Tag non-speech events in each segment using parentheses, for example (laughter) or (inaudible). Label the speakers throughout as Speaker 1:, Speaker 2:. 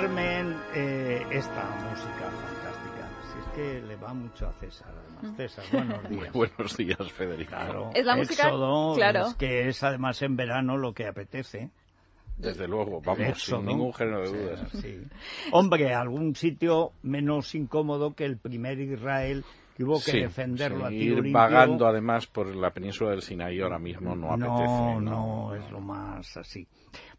Speaker 1: Carmen, eh, esta música fantástica. Si es que le va mucho a César, además. César, buenos (laughs) días.
Speaker 2: Buenos días, Federico.
Speaker 1: Claro,
Speaker 3: Es la música-
Speaker 1: Éxodo,
Speaker 3: claro.
Speaker 1: es que es además en verano lo que apetece.
Speaker 2: Desde luego, vamos,
Speaker 1: Éxodo.
Speaker 2: sin ningún género de
Speaker 1: Sí,
Speaker 2: dudas.
Speaker 1: sí. Hombre, algún sitio menos incómodo que el primer Israel que hubo que
Speaker 2: Sí,
Speaker 1: defenderlo
Speaker 2: sí,
Speaker 1: a tiro
Speaker 2: ir
Speaker 1: limpio.
Speaker 2: vagando además por la península del Sinaí ahora mismo no apetece.
Speaker 1: No, no, es lo más así.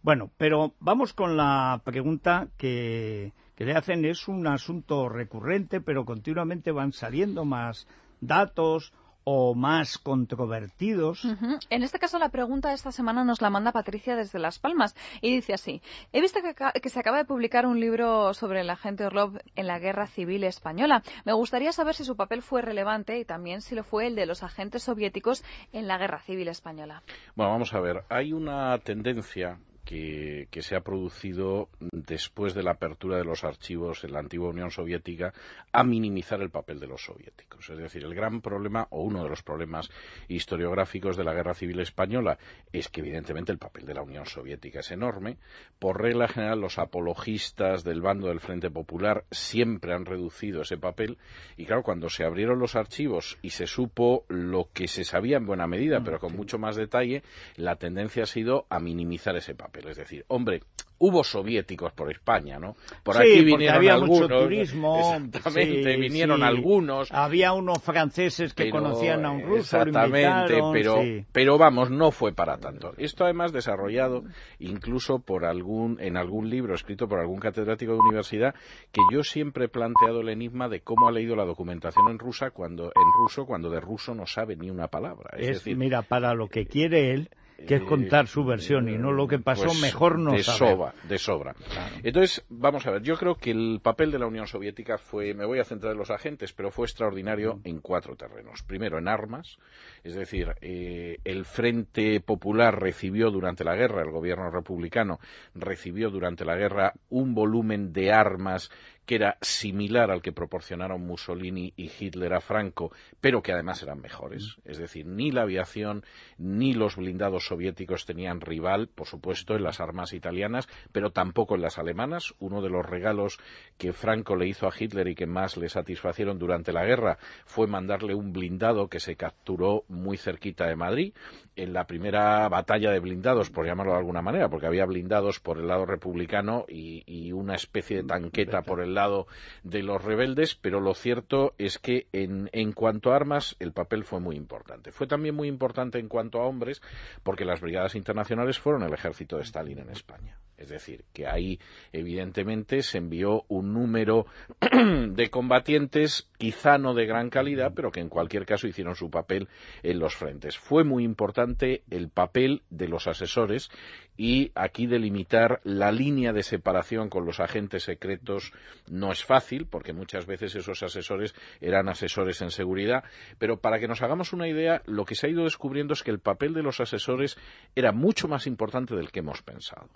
Speaker 1: Bueno, pero vamos con la pregunta que, que le hacen. Es un asunto recurrente, pero continuamente van saliendo más datos o más controvertidos.
Speaker 3: En este caso, la pregunta de esta semana nos la manda Patricia desde Las Palmas y dice así: He visto que, que se acaba de publicar un libro sobre el agente Orlov en la Guerra Civil Española. Me gustaría saber si su papel fue relevante y también si lo fue el de los agentes soviéticos en la Guerra Civil Española.
Speaker 2: Bueno, vamos a ver. Hay una tendencia que, que se ha producido después de la apertura de los archivos en la antigua Unión Soviética a minimizar el papel de los soviéticos. Es decir, el gran problema, o uno de los problemas historiográficos de la Guerra Civil Española, es que evidentemente el papel de la Unión Soviética es enorme. Por regla general, los apologistas del bando del Frente Popular siempre han reducido ese papel. Y claro, cuando se abrieron los archivos y se supo lo que se sabía en buena medida, pero con mucho más detalle, la tendencia ha sido a minimizar ese papel. Es decir, hombre, hubo soviéticos por España, ¿no? Por
Speaker 1: Sí,
Speaker 2: aquí vinieron
Speaker 1: había
Speaker 2: algunos.
Speaker 1: mucho turismo.
Speaker 2: Exactamente,
Speaker 1: sí,
Speaker 2: vinieron
Speaker 1: sí.
Speaker 2: algunos.
Speaker 1: Había unos franceses que
Speaker 2: pero-
Speaker 1: conocían a un ruso,
Speaker 2: Exactamente, pero, pero vamos, no fue para tanto. Esto además desarrollado incluso por algún, en algún libro escrito por algún catedrático de universidad que yo siempre he planteado el enigma de cómo ha leído la documentación en rusa cuando, en ruso cuando de ruso no sabe ni una palabra. Es,
Speaker 1: Es,
Speaker 2: decir,
Speaker 1: mira, para lo que quiere él, que es
Speaker 2: eh,
Speaker 1: contar su versión y no lo que pasó,
Speaker 2: pues,
Speaker 1: mejor no
Speaker 2: de
Speaker 1: saber.
Speaker 2: sobra, de sobra. Entonces, vamos a ver, yo creo que el papel de la Unión Soviética fue, me voy a centrar en los agentes, pero fue extraordinario en cuatro terrenos. Primero, en armas, es decir, eh, el Frente Popular recibió durante la guerra, el gobierno republicano recibió durante la guerra un volumen de armas que era similar al que proporcionaron Mussolini y Hitler a Franco, pero que además eran mejores. Es decir, ni la aviación ni los blindados soviéticos tenían rival, por supuesto, en las armas italianas, pero tampoco en las alemanas. Uno de los regalos que Franco le hizo a Hitler y que más le satisfacieron durante la guerra fue mandarle un blindado que se capturó muy cerquita de Madrid en la primera batalla de blindados, por llamarlo de alguna manera, porque había blindados por el lado republicano y, y una especie de tanqueta por el lado de los rebeldes, pero lo cierto es que en, en cuanto a armas el papel fue muy importante. Fue también muy importante en cuanto a hombres, porque las brigadas internacionales fueron el ejército de Stalin en España. Es decir, que ahí evidentemente se envió un número (clears throat) de combatientes, quizá no de gran calidad, pero que en cualquier caso hicieron su papel en los frentes. Fue muy importante el papel de los asesores y aquí delimitar la línea de separación con los agentes secretos no es fácil, porque muchas veces esos asesores eran asesores en seguridad, pero para que nos hagamos una idea, lo que se ha ido descubriendo es que el papel de los asesores era mucho más importante del que hemos pensado.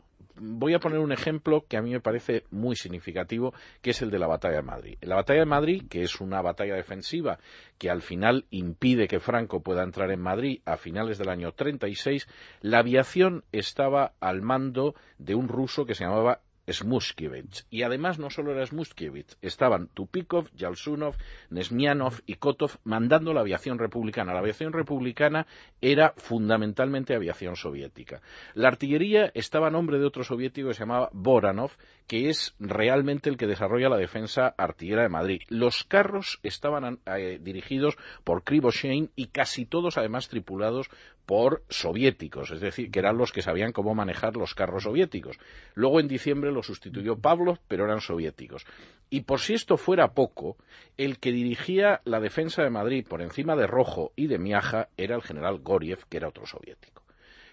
Speaker 2: Voy a poner un ejemplo que a mí me parece muy significativo, que es el de la batalla de Madrid. La batalla de Madrid, que es una batalla defensiva que al final impide que Franco pueda entrar en Madrid a finales del año 36, la aviación estaba al mando de un ruso que se llamaba Smushkevich. Y además no solo era Smushkevich, estaban Tupikov, Yalsunov, Nesmianov y Kotov mandando la aviación republicana. La aviación republicana era fundamentalmente aviación soviética. La artillería estaba a nombre de otro soviético que se llamaba Boranov, que es realmente el que desarrolla la defensa artillera de Madrid. Los carros estaban eh, dirigidos por Krivoshein y casi todos además tripulados por soviéticos, es decir, que eran los que sabían cómo manejar los carros soviéticos. Luego en diciembre lo sustituyó Pablo, pero eran soviéticos. Y por si esto fuera poco, el que dirigía la defensa de Madrid por encima de Rojo y de Miaja era el general Goriev, que era otro soviético.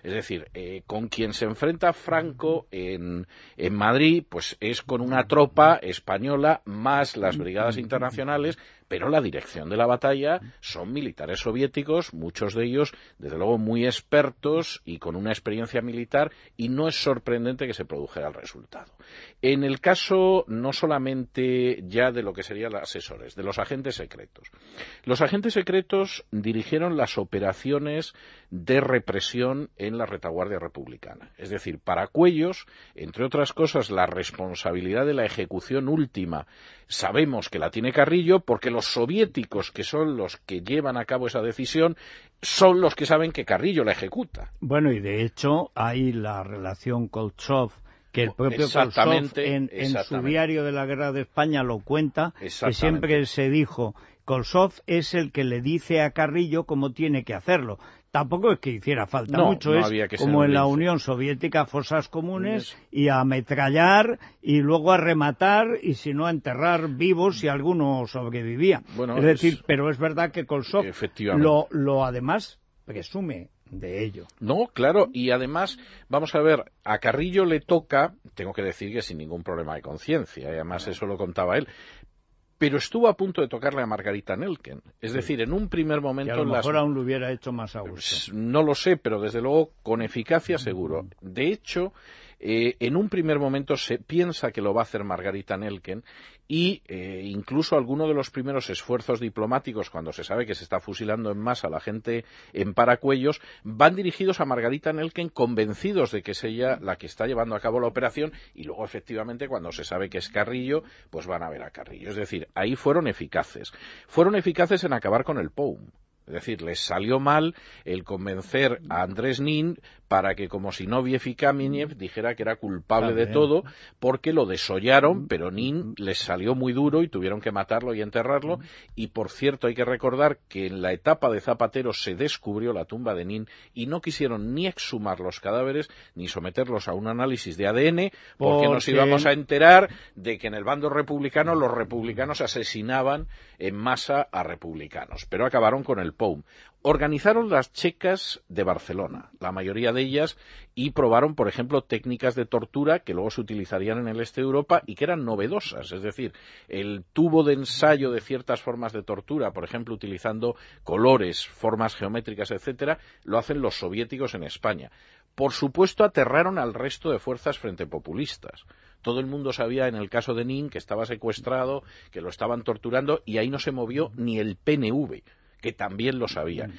Speaker 2: Es decir, eh, con quien se enfrenta Franco en, Madrid, pues es con una tropa española más las brigadas internacionales pero la dirección de la batalla son militares soviéticos, muchos de ellos, desde luego, muy expertos y con una experiencia militar, y no es sorprendente que se produjera el resultado. En el caso no solamente ya de lo que serían los asesores, de los agentes secretos. Los agentes secretos dirigieron las operaciones de represión en la retaguardia republicana. Es decir, para Cuellos, entre otras cosas, la responsabilidad de la ejecución última sabemos que la tiene Carrillo porque los soviéticos, que son los que llevan a cabo esa decisión, son los que saben que Carrillo la ejecuta.
Speaker 1: Bueno, y de hecho hay la relación Kolchov que el propio Kolchov en, su diario de la Guerra de España lo cuenta, que siempre se dijo, Kolchov es el que le dice a Carrillo cómo tiene que hacerlo tampoco es que hiciera falta mucho, es como en la Unión Soviética, fosas comunes y a ametrallar y luego a rematar y si no a enterrar vivos si alguno sobrevivía. es decir, pero es verdad que Kolsov lo, lo además presume de ello.
Speaker 2: No, claro, y además, vamos a ver, a Carrillo le toca, tengo que decir que sin ningún problema de conciencia, y además eso lo contaba él, pero estuvo a punto de tocarle a Margarita Nelken. Es decir, en un primer momento...
Speaker 1: a lo mejor aún lo hubiera hecho más a gusto. Pues,
Speaker 2: no lo sé, pero desde luego con eficacia seguro. De hecho, eh, en un primer momento se piensa que lo va a hacer Margarita Nelken y eh, incluso alguno de los primeros esfuerzos diplomáticos, cuando se sabe que se está fusilando en masa la gente en paracuellos, van dirigidos a Margarita Nelken convencidos de que es ella la que está llevando a cabo la operación y luego efectivamente cuando se sabe que es Carrillo, pues van a ver a Carrillo. Es decir, ahí fueron eficaces. Fueron eficaces en acabar con el POUM. Es decir, les salió mal el convencer a Andrés Nin para que, como si no Kamenev dijera que era culpable de todo, porque lo desollaron, pero Nin les salió muy duro y tuvieron que matarlo y enterrarlo. Y, por cierto, hay que recordar que en la etapa de Zapatero se descubrió la tumba de Nin y no quisieron ni exhumar los cadáveres ni someterlos a un análisis de ADN, porque nos íbamos a enterar de que en el bando republicano los republicanos asesinaban en masa a republicanos. Pero acabaron con el Organizaron las checas de Barcelona, la mayoría de ellas, y probaron, por ejemplo, técnicas de tortura que luego se utilizarían en el este de Europa y que eran novedosas. Es decir, el tubo de ensayo de ciertas formas de tortura, por ejemplo, utilizando colores, formas geométricas, etcétera, lo hacen los soviéticos en España. Por supuesto, aterraron al resto de fuerzas frente populistas todo el mundo sabía en el caso de Nin que estaba secuestrado, que lo estaban torturando y ahí no se movió ni el PNV que también lo sabía.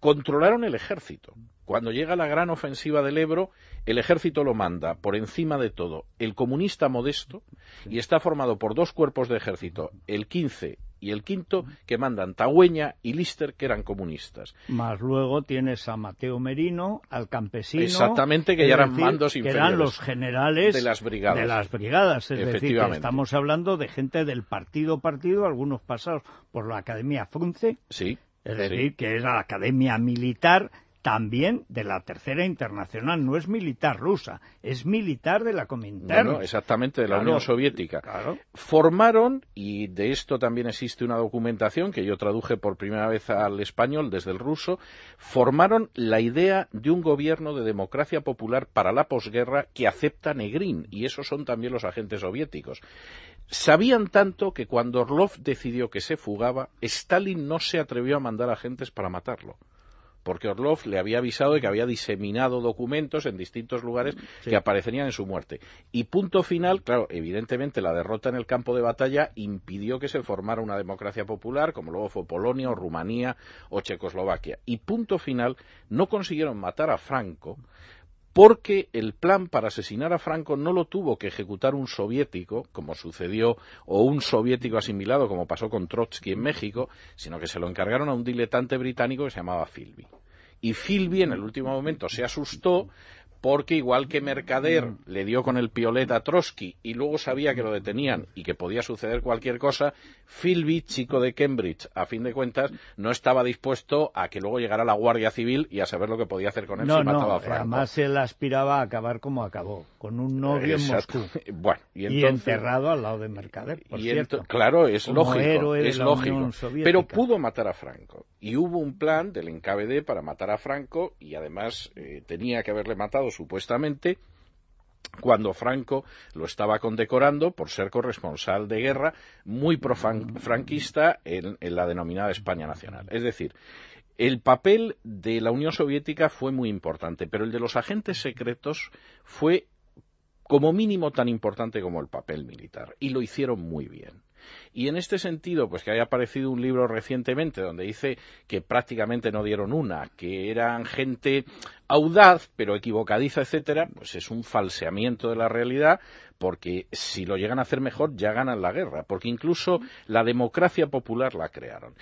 Speaker 2: Controlaron el ejército. Cuando llega la gran ofensiva del Ebro, el ejército lo manda, por encima de todo, el comunista modesto, y está formado por dos cuerpos de ejército, el 15 y el quinto, que mandan Tagüeña y Lister, que eran comunistas.
Speaker 1: Más luego tienes a Mateo Merino, al campesino.
Speaker 2: Exactamente, que ya eran mandos
Speaker 1: que eran los generales
Speaker 2: de las brigadas.
Speaker 1: De las brigadas. Es decir, estamos hablando de gente del partido partido, algunos pasados por la Academia Frunce.
Speaker 2: Sí.
Speaker 1: Es decir, que era la Academia Militar también de la Tercera Internacional. No es militar rusa, es militar de la Comintern.
Speaker 2: exactamente, de la Unión Soviética. Formaron, y de esto también existe una documentación que yo traduje por primera vez al español desde el ruso, formaron la idea de un gobierno de democracia popular para la posguerra que acepta Negrín, y esos son también los agentes soviéticos. Sabían tanto que cuando Orlov decidió que se fugaba, Stalin no se atrevió a mandar agentes para matarlo porque Orlov le había avisado de que había diseminado documentos en distintos lugares que aparecerían en su muerte. Y punto final, claro, evidentemente la derrota en el campo de batalla impidió que se formara una democracia popular, como luego fue Polonia o Rumanía o Checoslovaquia. Y punto final, no consiguieron matar a Franco, porque el plan para asesinar a Franco no lo tuvo que ejecutar un soviético, como sucedió, o un soviético asimilado, como pasó con Trotsky en México, sino que se lo encargaron a un diletante británico que se llamaba Philby. Y Philby en el último momento se asustó porque igual que Mercader mm. le dio con el piolet a Trotsky y luego sabía que lo detenían y que podía suceder cualquier cosa, Philby, chico de Cambridge, a fin de cuentas, no estaba dispuesto a que luego llegara la Guardia Civil y a saber lo que podía hacer con él si mataba a Franco.
Speaker 1: Además, él aspiraba a acabar como acabó, con un novio en Moscú. (laughs)
Speaker 2: Bueno,
Speaker 1: y, enterrado al lado de Mercader, por cierto.
Speaker 2: Claro, es lógico, es lógico. Pero pudo matar a Franco. Y hubo un plan del NKVD para matar a Franco y además eh, tenía que haberle matado supuestamente cuando Franco lo estaba condecorando por ser corresponsal de guerra muy profranquista en, en la denominada España Nacional. Es decir, el papel de la Unión Soviética fue muy importante, pero el de los agentes secretos fue como mínimo tan importante como el papel militar, y lo hicieron muy bien. Y en este sentido, pues que haya aparecido un libro recientemente donde dice que prácticamente no dieron una, que eran gente audaz, pero equivocadiza, etcétera, pues es un falseamiento de la realidad, porque si lo llegan a hacer mejor, ya ganan la guerra, porque incluso la democracia popular la crearon.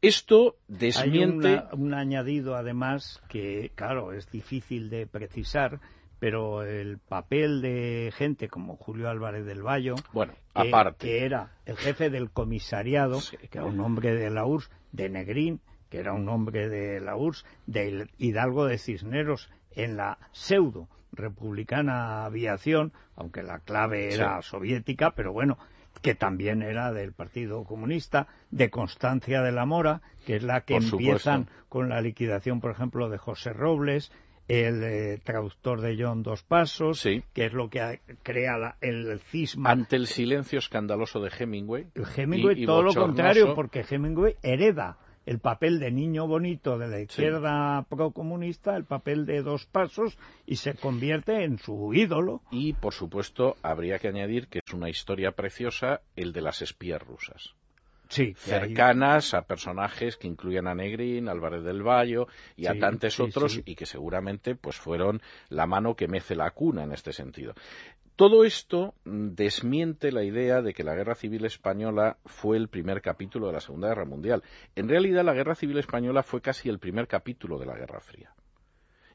Speaker 2: Esto desmiente.
Speaker 1: Hay un añadido, además, que, claro, es difícil de precisar, pero el papel de gente como Julio Álvarez del Valle,
Speaker 2: bueno, que, aparte.
Speaker 1: que era el jefe del comisariado, que era un hombre de la URSS, de Negrín, que era un hombre de la URSS, de Hidalgo de Cisneros, en la pseudo republicana aviación, aunque la clave era soviética, pero bueno, que también era del Partido Comunista, de Constancia de la Mora, que es la que empiezan con la liquidación, por ejemplo, de José Robles, el eh, traductor de John Dos Pasos, que es lo que crea el cisma.
Speaker 2: Ante el silencio escandaloso de Hemingway.
Speaker 1: Hemingway, todo lo contrario, porque Hemingway hereda el papel de niño bonito de la izquierda procomunista, el papel de Dos Pasos, y se convierte en su ídolo.
Speaker 2: Y, por supuesto, habría que añadir que es una historia preciosa el de las espías rusas cercanas a personajes que incluyen a Negrín, Álvarez del Valle y a tantos otros y que seguramente pues fueron la mano que mece la cuna en este sentido. Todo esto desmiente la idea de que la Guerra Civil Española fue el primer capítulo de la Segunda Guerra Mundial. En realidad, la Guerra Civil Española fue casi el primer capítulo de la Guerra Fría.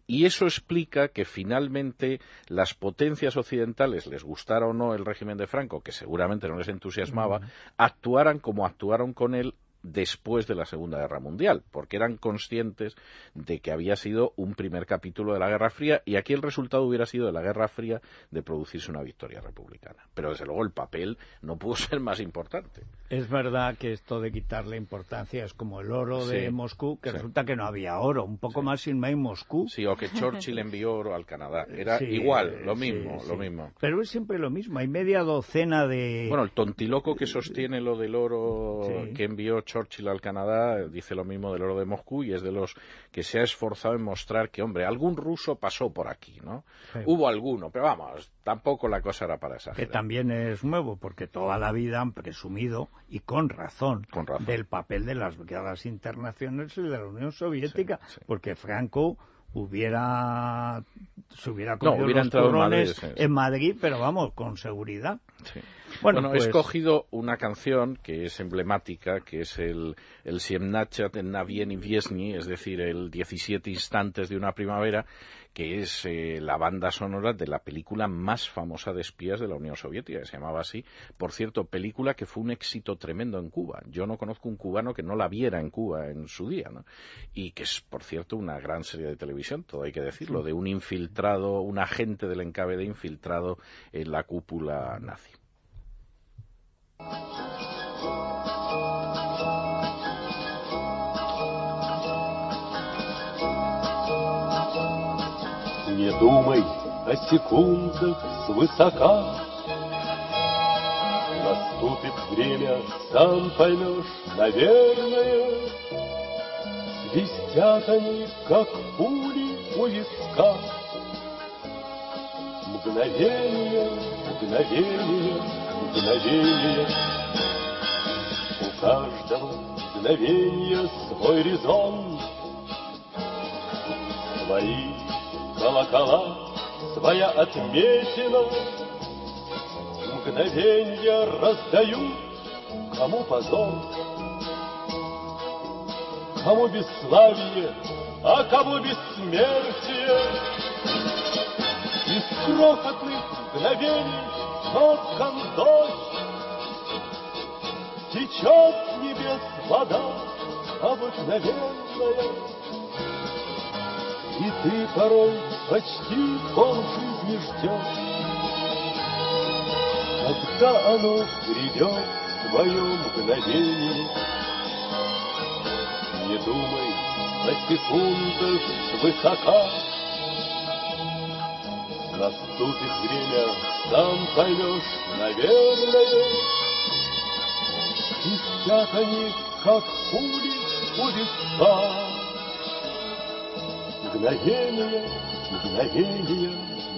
Speaker 2: Y eso explica que finalmente las potencias occidentales, les gustara o no el régimen de Franco, que seguramente no les entusiasmaba, actuaran como actuaron con él después de la Segunda Guerra Mundial, porque eran conscientes de que había sido un primer capítulo de la Guerra Fría y aquí el resultado hubiera sido de la Guerra Fría de producirse una victoria republicana. Pero desde luego el papel no pudo (laughs) ser más importante.
Speaker 1: Es verdad que esto de quitarle importancia es como el oro de Moscú, que resulta que no había oro, un poco más sin May Moscú.
Speaker 2: Sí, o que Churchill envió oro al Canadá. (laughs) Era igual, lo mismo, lo mismo.
Speaker 1: Pero es siempre lo mismo, hay media docena de...
Speaker 2: Bueno, el tontiloco que sostiene lo del oro que envió Churchill al Canadá dice lo mismo del oro de Moscú y es de los que se ha esforzado en mostrar que, hombre, algún ruso pasó por aquí, ¿no? Hubo alguno, pero vamos, tampoco la cosa era para esa
Speaker 1: Que también es nuevo, porque toda la vida han presumido, y con razón, del papel de las guerras internacionales y de la Unión Soviética, porque Franco hubiera se hubiera comido
Speaker 2: hubiera
Speaker 1: los en Madrid, pero vamos, con seguridad.
Speaker 2: Bueno, he pues escogido una canción que es emblemática, que es el, el Siemnachat en Navien y Viesny, es decir, el 17 instantes de una primavera, que es eh, la banda sonora de la película más famosa de espías de la Unión Soviética, que se llamaba así. Por cierto, película que fue un éxito tremendo en Cuba. Yo no conozco un cubano que no la viera en Cuba en su día, ¿no? Y que es, por cierto, una gran serie de televisión, todo hay que decirlo, de un infiltrado, un agente del de infiltrado en la cúpula nazi.
Speaker 4: Не думай о секундах свысока. Наступит время, сам поймешь, наверное. Свистят они, как пули у виска. Мгновение, мгновение, мгновение. У каждого мгновения свой резон. Свои колокола, своя отметина. Мгновенья раздают, кому позор, кому бесславие, а кому бессмертие. Из крохотных мгновений соткан дождь, Течет небес вода обыкновенная, И ты порой почти пол жизни ждешь, Когда оно придет твое мгновение. Не думай на секунду свысока, Наступит время, сам поймешь, наверное, И спят они, как пули у виска. Мгновение, мгновение,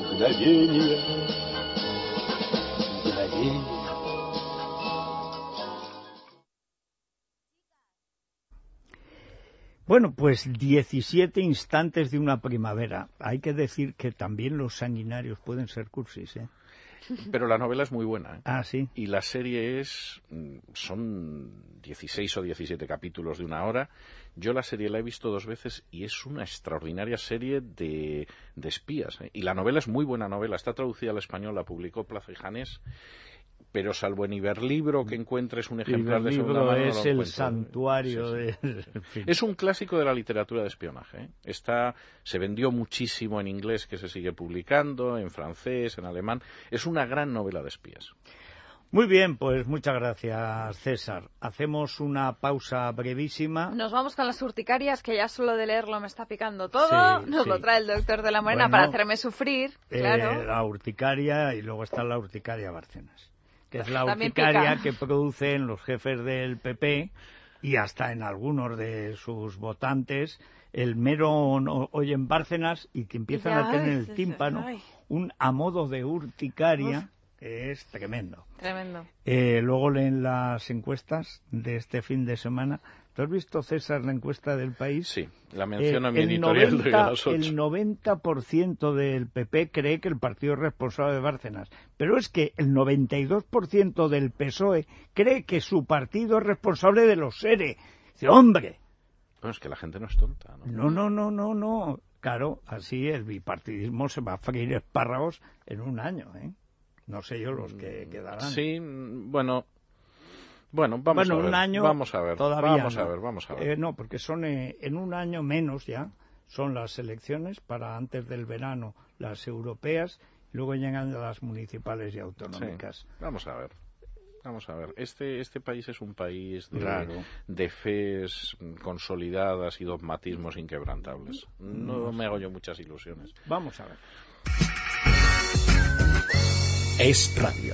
Speaker 4: мгновение, мгновение.
Speaker 1: Bueno, pues 17 instantes de una primavera. Hay que decir que también los sanguinarios pueden ser cursis, ¿eh?
Speaker 2: Pero la novela es muy buena. ¿eh?
Speaker 1: Ah, sí.
Speaker 2: Y la serie es. mm, Son 16 o 17 capítulos de una hora. Yo la serie la he visto dos veces y es una extraordinaria serie de, de espías. ¿eh? Y la novela es muy buena novela. Está traducida al español, la publicó Plaza y Janés. Pero salvo en Iberlibro que encuentres un ejemplar de segunda mano, no
Speaker 1: es
Speaker 2: lo
Speaker 1: el
Speaker 2: encuentro.
Speaker 1: santuario
Speaker 2: Sí, sí.
Speaker 1: de... (laughs) en fin.
Speaker 2: Es un clásico de la literatura de espionaje. ¿eh? Está, se vendió muchísimo en inglés, que se sigue publicando, en francés, en alemán. Es una gran novela de espías.
Speaker 1: Muy bien, pues muchas gracias, César. Hacemos una pausa brevísima.
Speaker 3: Nos vamos con las urticarias, que ya solo de leerlo me está picando todo.
Speaker 1: Sí,
Speaker 3: Nos
Speaker 1: sí.
Speaker 3: lo trae el doctor de la Morena
Speaker 1: Bueno,
Speaker 3: para hacerme sufrir,
Speaker 1: Eh,
Speaker 3: claro.
Speaker 1: la urticaria y luego está la urticaria Bárcenas, que es la urticaria que producen los jefes del PP y hasta en algunos de sus votantes el mero no- oyen Bárcenas y que empiezan
Speaker 3: Ya,
Speaker 1: a tener el tímpano
Speaker 3: ay.
Speaker 1: un a modo de urticaria que es tremendo.
Speaker 3: Tremendo.
Speaker 1: Eh, luego leen las encuestas de este fin de semana. ¿Tú has visto, César, la encuesta del país?
Speaker 2: Sí, la menciono en mi
Speaker 1: Eh, el
Speaker 2: editorial de
Speaker 1: 90,
Speaker 2: las 8.
Speaker 1: el 90% del PP cree que el partido es responsable de Bárcenas, pero es que el 92% del PSOE cree que su partido es responsable de los SERE. Dice, hombre,
Speaker 2: Bueno, es que la gente no es tonta, ¿no?
Speaker 1: no, no, no, no, no. Claro, así el bipartidismo se va a freír espárragos en un año, ¿eh? No sé yo los que quedarán.
Speaker 2: Sí, mm, bueno, bueno, vamos
Speaker 1: bueno,
Speaker 2: a ver.
Speaker 1: un año
Speaker 2: vamos a ver.
Speaker 1: todavía
Speaker 2: vamos a
Speaker 1: no.
Speaker 2: ver, vamos a ver.
Speaker 1: Eh, no, porque son eh, en un año menos ya son las elecciones para antes del verano las europeas, luego llegan las municipales y
Speaker 2: Sí,
Speaker 1: autonómicas.
Speaker 2: vamos a ver. Vamos a ver. Este este país es un país de,
Speaker 1: Claro.
Speaker 2: de fes consolidadas y dogmatismos inquebrantables. No me hago yo muchas ilusiones.
Speaker 1: Vamos a ver.
Speaker 5: Es radio.